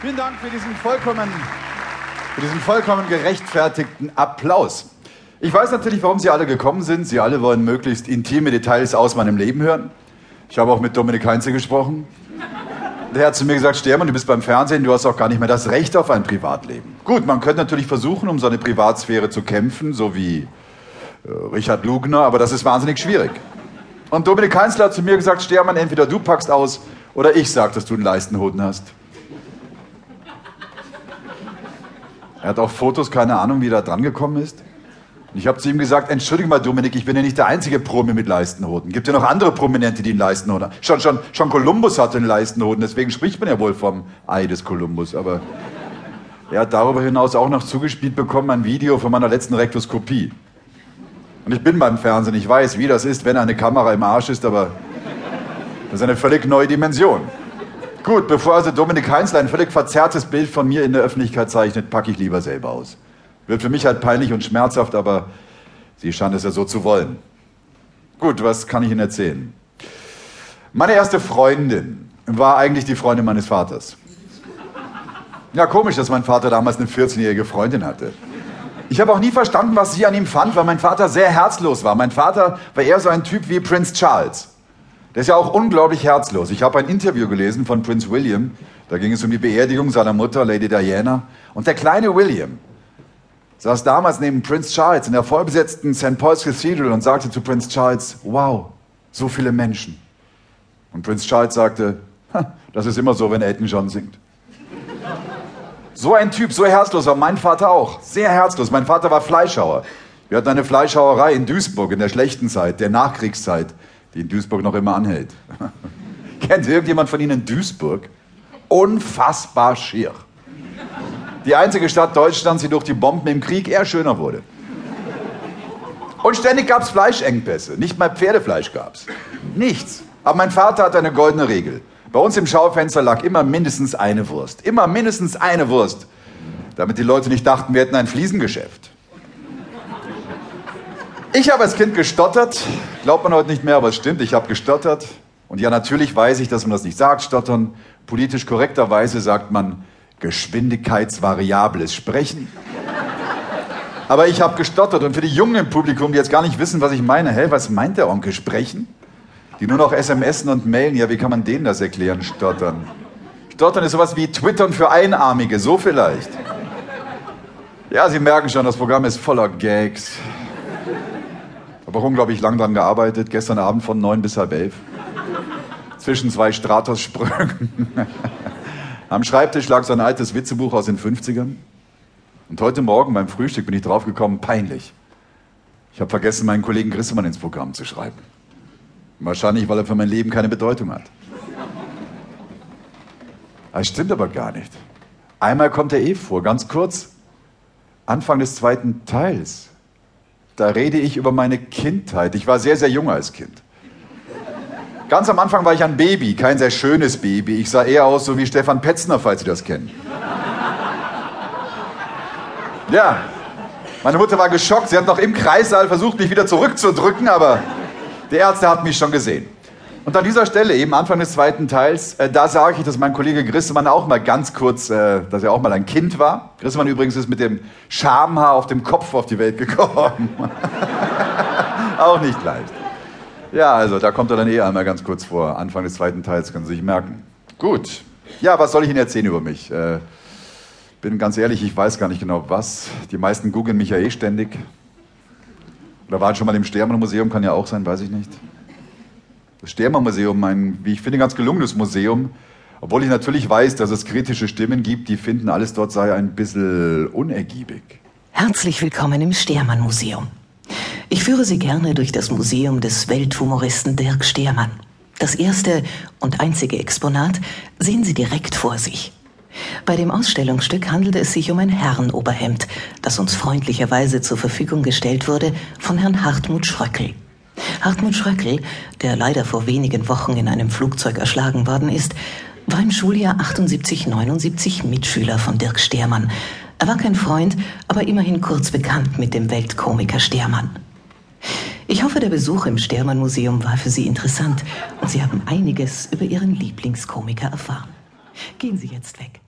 Vielen Dank für diesen vollkommen, für diesen vollkommen gerechtfertigten Applaus. Ich weiß natürlich, warum Sie alle gekommen sind. Sie alle wollen möglichst intime Details aus meinem Leben hören. Ich habe auch mit Dominik Heinze gesprochen. Der hat zu mir gesagt, Stermann, du bist beim Fernsehen, du hast auch gar nicht mehr das Recht auf ein Privatleben. Gut, man könnte natürlich versuchen, um seine Privatsphäre zu kämpfen, so wie äh, Richard Lugner, aber das ist wahnsinnig schwierig. Und Dominik Heinzler hat zu mir gesagt, Stermann, entweder du packst aus oder ich sag, dass du einen Leistenhoden hast. Er hat auch Fotos, keine Ahnung, wie er da dran gekommen ist. Und ich habe zu ihm gesagt, entschuldige mal, Dominik, ich bin ja nicht der einzige Promi mit Leistenhoden. Gibt ja noch andere Prominente, die einen Leistenhoden haben. Schon, schon, schon Kolumbus hatte einen Leistenhoden, deswegen spricht man ja wohl vom Ei des Kolumbus. Aber er hat darüber hinaus auch noch zugespielt bekommen ein Video von meiner letzten Rektoskopie. Und ich bin beim Fernsehen, ich weiß, wie das ist, wenn eine Kamera im Arsch ist, aber das ist eine völlig neue Dimension. Gut, bevor also Dominik Heinzler ein völlig verzerrtes Bild von mir in der Öffentlichkeit zeichnet, packe ich lieber selber aus. Wird für mich halt peinlich und schmerzhaft, aber sie scheint es ja so zu wollen. Gut, was kann ich Ihnen erzählen? Meine erste Freundin war eigentlich die Freundin meines Vaters. Ja, komisch, dass mein Vater damals eine 14-jährige Freundin hatte. Ich habe auch nie verstanden, was sie an ihm fand, weil mein Vater sehr herzlos war. Mein Vater war eher so ein Typ wie Prinz Charles. Der ist ja auch unglaublich herzlos. Ich habe ein Interview gelesen von Prinz William. Da ging es um die Beerdigung seiner Mutter, Lady Diana. Und der kleine William saß damals neben Prinz Charles in der vollbesetzten St. Paul's Cathedral und sagte zu Prinz Charles, wow, so viele Menschen. Und Prinz Charles sagte, das ist immer so, wenn Elton John singt. So ein Typ, so herzlos war mein Vater auch. Sehr herzlos. Mein Vater war Fleischhauer. Wir hatten eine Fleischhauerei in Duisburg in der schlechten Zeit, der Nachkriegszeit die in Duisburg noch immer anhält. Kennt irgendjemand von Ihnen Duisburg? Unfassbar schier. Die einzige Stadt Deutschlands, die durch die Bomben im Krieg eher schöner wurde. Und ständig gab es Fleischengpässe. Nicht mal Pferdefleisch gab es. Nichts. Aber mein Vater hat eine goldene Regel. Bei uns im Schaufenster lag immer mindestens eine Wurst. Immer mindestens eine Wurst. Damit die Leute nicht dachten, wir hätten ein Fliesengeschäft. Ich habe als Kind gestottert. Glaubt man heute nicht mehr, aber es stimmt, ich habe gestottert. Und ja, natürlich weiß ich, dass man das nicht sagt, stottern. Politisch korrekterweise sagt man geschwindigkeitsvariables Sprechen. Aber ich habe gestottert. Und für die Jungen im Publikum, die jetzt gar nicht wissen, was ich meine, hä, was meint der Onkel sprechen? Die nur noch SMSen und mailen, ja, wie kann man denen das erklären, stottern? Stottern ist sowas wie Twittern für Einarmige, so vielleicht. Ja, Sie merken schon, das Programm ist voller Gags. Habe auch unglaublich lang daran gearbeitet, gestern Abend von neun bis halb elf. Zwischen zwei Stratos-Sprüngen. Am Schreibtisch lag so ein altes Witzebuch aus den 50ern. Und heute Morgen beim Frühstück bin ich draufgekommen, peinlich. Ich habe vergessen, meinen Kollegen Grissemann ins Programm zu schreiben. Wahrscheinlich, weil er für mein Leben keine Bedeutung hat. Das stimmt aber gar nicht. Einmal kommt er eh vor, ganz kurz. Anfang des zweiten Teils. Da rede ich über meine Kindheit. Ich war sehr, sehr jung als Kind. Ganz am Anfang war ich ein Baby, kein sehr schönes Baby. Ich sah eher aus so wie Stefan Petzner, falls Sie das kennen. Ja, meine Mutter war geschockt. Sie hat noch im Kreissaal versucht, mich wieder zurückzudrücken, aber der Ärzte hat mich schon gesehen. Und an dieser Stelle, eben Anfang des zweiten Teils, äh, da sage ich, dass mein Kollege Grissemann auch mal ganz kurz, äh, dass er auch mal ein Kind war. Grissemann übrigens ist mit dem Schamhaar auf dem Kopf auf die Welt gekommen. auch nicht leicht. Ja, also da kommt er dann eh einmal ganz kurz vor. Anfang des zweiten Teils, können Sie sich merken. Gut. Ja, was soll ich Ihnen erzählen über mich? Äh, bin ganz ehrlich, ich weiß gar nicht genau was. Die meisten googeln mich ja eh ständig. Oder waren schon mal im Sterbenmuseum, kann ja auch sein, weiß ich nicht das Stermer-Museum, ein, wie ich finde, ganz gelungenes Museum. Obwohl ich natürlich weiß, dass es kritische Stimmen gibt, die finden, alles dort sei ein bisschen unergiebig. Herzlich willkommen im Stehrmann-Museum. Ich führe Sie gerne durch das Museum des Welthumoristen Dirk Stehrmann. Das erste und einzige Exponat sehen Sie direkt vor sich. Bei dem Ausstellungsstück handelt es sich um ein Herrenoberhemd, das uns freundlicherweise zur Verfügung gestellt wurde von Herrn Hartmut Schröckel. Hartmut Schröckl, der leider vor wenigen Wochen in einem Flugzeug erschlagen worden ist, war im Schuljahr 78-79 Mitschüler von Dirk Stehrmann. Er war kein Freund, aber immerhin kurz bekannt mit dem Weltkomiker Stehrmann. Ich hoffe, der Besuch im Stehrmann Museum war für Sie interessant und Sie haben einiges über Ihren Lieblingskomiker erfahren. Gehen Sie jetzt weg.